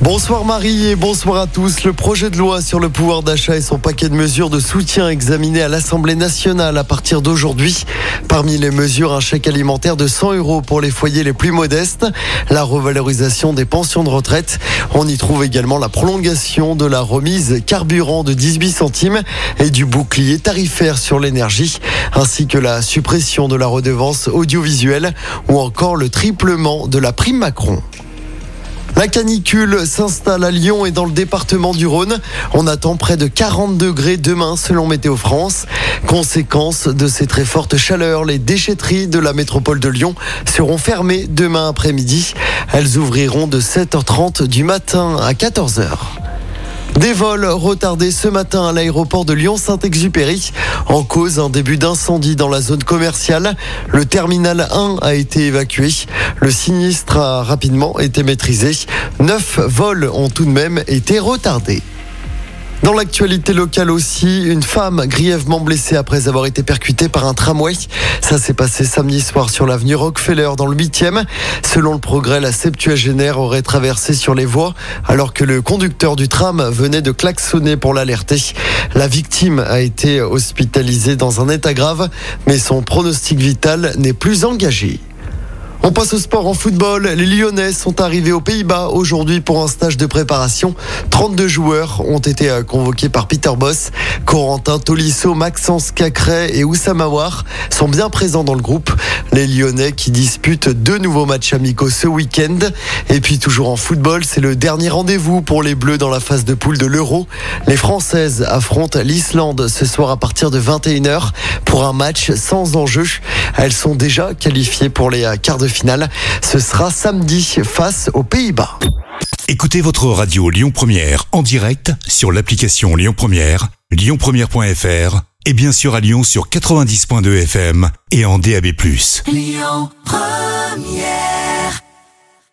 Bonsoir Marie et bonsoir à tous. Le projet de loi sur le pouvoir d'achat et son paquet de mesures de soutien examiné à l'Assemblée nationale à partir d'aujourd'hui. Parmi les mesures, un chèque alimentaire de 100 euros pour les foyers les plus modestes, la revalorisation des pensions de retraite. On y trouve également la prolongation de la remise carburant de 18 centimes et du bouclier tarifaire sur l'énergie, ainsi que la suppression de la redevance audiovisuelle ou encore le triplement de la prime Macron. La canicule s'installe à Lyon et dans le département du Rhône. On attend près de 40 degrés demain selon Météo France. Conséquence de ces très fortes chaleurs, les déchetteries de la métropole de Lyon seront fermées demain après-midi. Elles ouvriront de 7h30 du matin à 14h. Des vols retardés ce matin à l'aéroport de Lyon-Saint-Exupéry. En cause, un début d'incendie dans la zone commerciale. Le terminal 1 a été évacué. Le sinistre a rapidement été maîtrisé. Neuf vols ont tout de même été retardés. Dans l'actualité locale aussi, une femme grièvement blessée après avoir été percutée par un tramway. Ça s'est passé samedi soir sur l'avenue Rockefeller dans le 8e. Selon le progrès, la septuagénaire aurait traversé sur les voies alors que le conducteur du tram venait de klaxonner pour l'alerter. La victime a été hospitalisée dans un état grave, mais son pronostic vital n'est plus engagé. On passe au sport en football. Les Lyonnais sont arrivés aux Pays-Bas aujourd'hui pour un stage de préparation. 32 joueurs ont été euh, convoqués par Peter Boss. Corentin Tolisso, Maxence Cacré et Oussama War sont bien présents dans le groupe. Les Lyonnais qui disputent deux nouveaux matchs amicaux ce week-end. Et puis toujours en football, c'est le dernier rendez-vous pour les Bleus dans la phase de poule de l'Euro. Les Françaises affrontent l'Islande ce soir à partir de 21h pour un match sans enjeu. Elles sont déjà qualifiées pour les euh, quarts de finale. Ce sera samedi face aux Pays-Bas. Écoutez votre radio Lyon Première en direct sur l'application Lyon Première, lyonpremière.fr et bien sûr à Lyon sur 90.2 FM et en DAB+. Lyon Première